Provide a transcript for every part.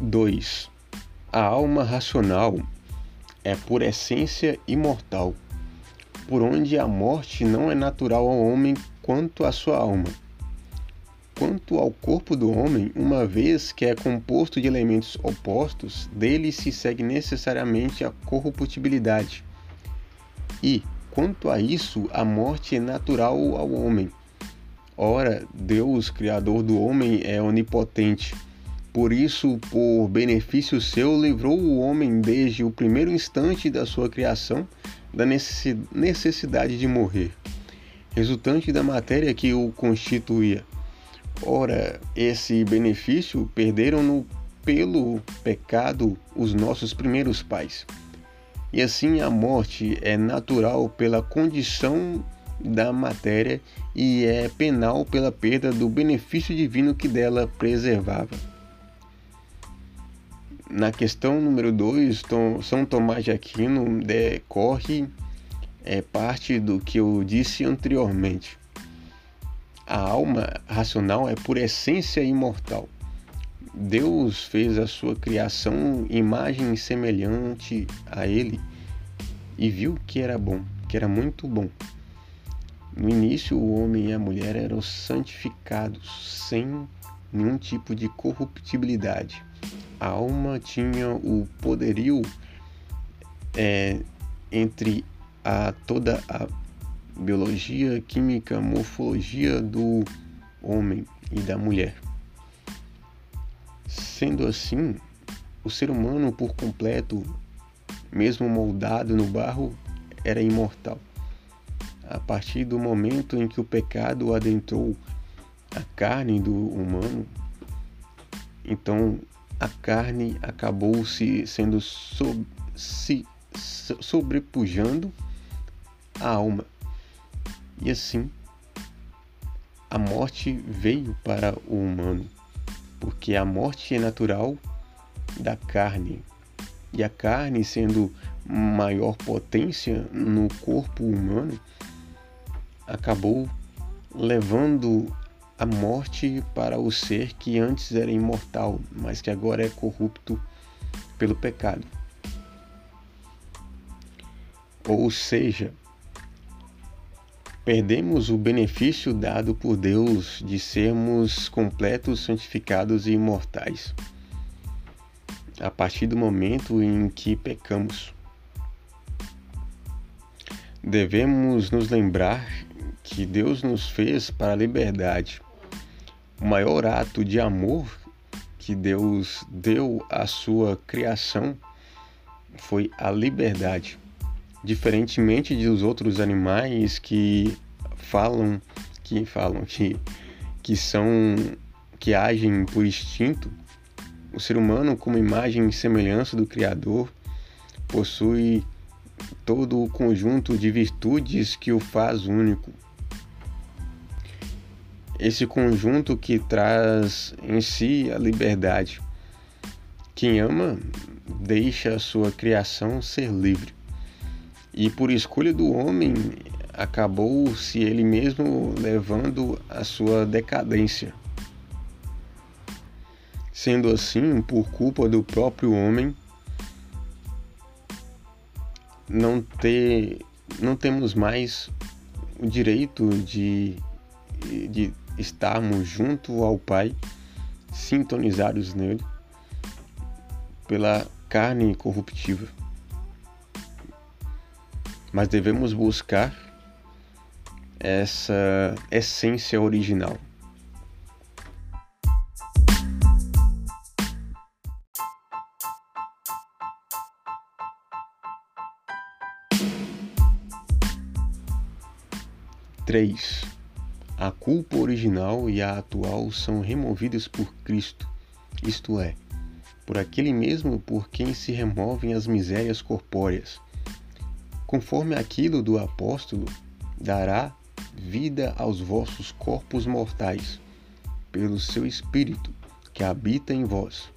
2. A alma racional é por essência imortal, por onde a morte não é natural ao homem quanto à sua alma. Quanto ao corpo do homem, uma vez que é composto de elementos opostos, dele se segue necessariamente a corruptibilidade. E, quanto a isso, a morte é natural ao homem. Ora, Deus, Criador do homem, é onipotente. Por isso, por benefício seu, livrou o homem desde o primeiro instante da sua criação da necessidade de morrer, resultante da matéria que o constituía. Ora, esse benefício perderam-no pelo pecado os nossos primeiros pais. E assim a morte é natural pela condição da matéria e é penal pela perda do benefício divino que dela preservava. Na questão número 2, São Tomás de Aquino decorre é, parte do que eu disse anteriormente a alma racional é por essência imortal. Deus fez a sua criação imagem semelhante a ele e viu que era bom, que era muito bom. No início, o homem e a mulher eram santificados sem nenhum tipo de corruptibilidade. A alma tinha o poderio é, entre a toda a biologia, química, morfologia do homem e da mulher. Sendo assim, o ser humano por completo, mesmo moldado no barro, era imortal. A partir do momento em que o pecado adentrou a carne do humano, então a carne acabou se sendo sob, se sobrepujando a alma. E assim, a morte veio para o humano, porque a morte é natural da carne. E a carne, sendo maior potência no corpo humano, acabou levando a morte para o ser que antes era imortal, mas que agora é corrupto pelo pecado. Ou seja, perdemos o benefício dado por Deus de sermos completos, santificados e imortais. A partir do momento em que pecamos, devemos nos lembrar que Deus nos fez para a liberdade. O maior ato de amor que Deus deu à sua criação foi a liberdade diferentemente dos outros animais que falam que falam que que são que agem por instinto, o ser humano, como imagem e semelhança do Criador, possui todo o conjunto de virtudes que o faz único. Esse conjunto que traz em si a liberdade. Quem ama deixa a sua criação ser livre e por escolha do homem acabou-se ele mesmo levando a sua decadência. Sendo assim, por culpa do próprio homem, não ter não temos mais o direito de, de estarmos junto ao Pai, sintonizados nele, pela carne corruptível mas devemos buscar essa essência original. Três. A culpa original e a atual são removidas por Cristo, isto é, por aquele mesmo por quem se removem as misérias corpóreas conforme aquilo do apóstolo, dará vida aos vossos corpos mortais, pelo seu Espírito que habita em vós.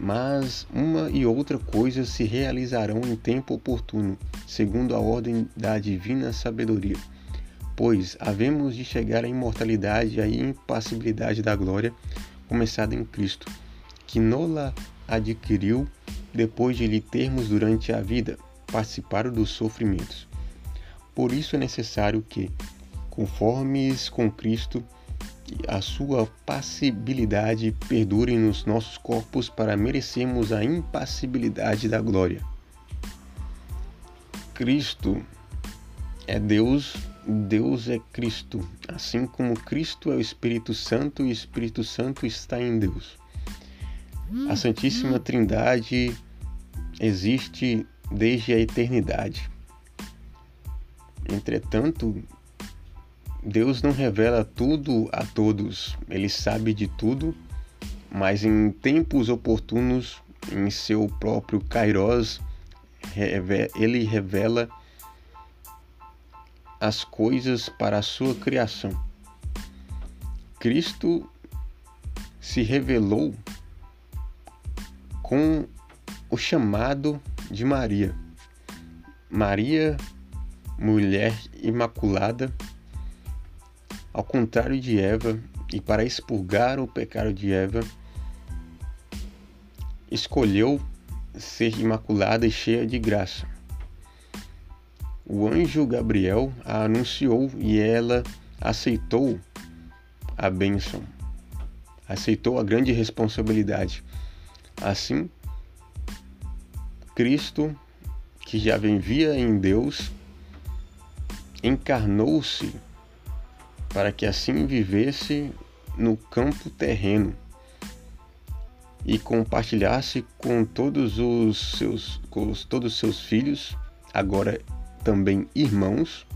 Mas uma e outra coisa se realizarão em tempo oportuno, segundo a ordem da divina sabedoria. Pois havemos de chegar à imortalidade e à impassibilidade da glória, começada em Cristo, que nola adquiriu depois de lhe termos durante a vida participado dos sofrimentos. Por isso é necessário que, conformes com Cristo, a sua passibilidade perdure nos nossos corpos para merecermos a impassibilidade da glória. Cristo é Deus, Deus é Cristo, assim como Cristo é o Espírito Santo e o Espírito Santo está em Deus. A Santíssima Trindade existe desde a eternidade. Entretanto, Deus não revela tudo a todos, ele sabe de tudo, mas em tempos oportunos, em seu próprio Kairos, ele revela as coisas para a sua criação. Cristo se revelou com o chamado de Maria. Maria, mulher imaculada, ao contrário de Eva, e para expurgar o pecado de Eva, escolheu ser imaculada e cheia de graça. O anjo Gabriel a anunciou e ela aceitou a bênção, aceitou a grande responsabilidade. Assim, Cristo, que já vivia em Deus, encarnou-se para que assim vivesse no campo terreno e compartilhasse com todos os seus com os, todos os seus filhos, agora também irmãos,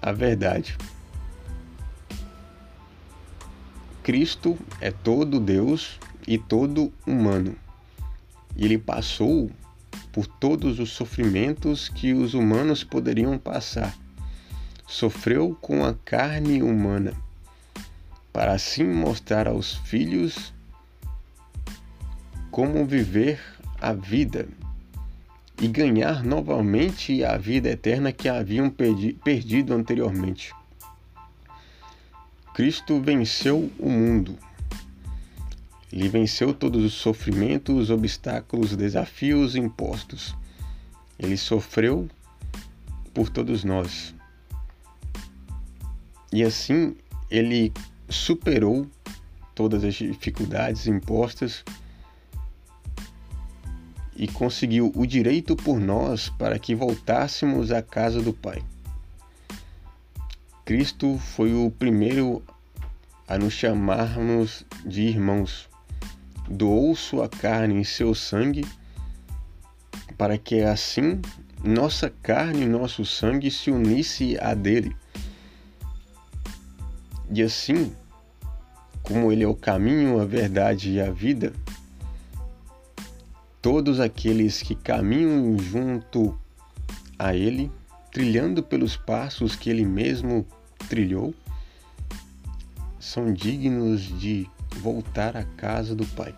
a verdade. Cristo é todo Deus e todo humano. Ele passou por todos os sofrimentos que os humanos poderiam passar. Sofreu com a carne humana, para assim mostrar aos filhos como viver a vida e ganhar novamente a vida eterna que haviam perdido anteriormente. Cristo venceu o mundo. Ele venceu todos os sofrimentos, os obstáculos, os desafios impostos. Ele sofreu por todos nós. E assim ele superou todas as dificuldades impostas e conseguiu o direito por nós para que voltássemos à casa do Pai. Cristo foi o primeiro a nos chamarmos de irmãos. Doou sua carne e seu sangue para que assim nossa carne e nosso sangue se unisse a dele. E assim, como ele é o caminho, a verdade e a vida, todos aqueles que caminham junto a Ele, trilhando pelos passos que Ele mesmo trilhou, são dignos de voltar à casa do Pai.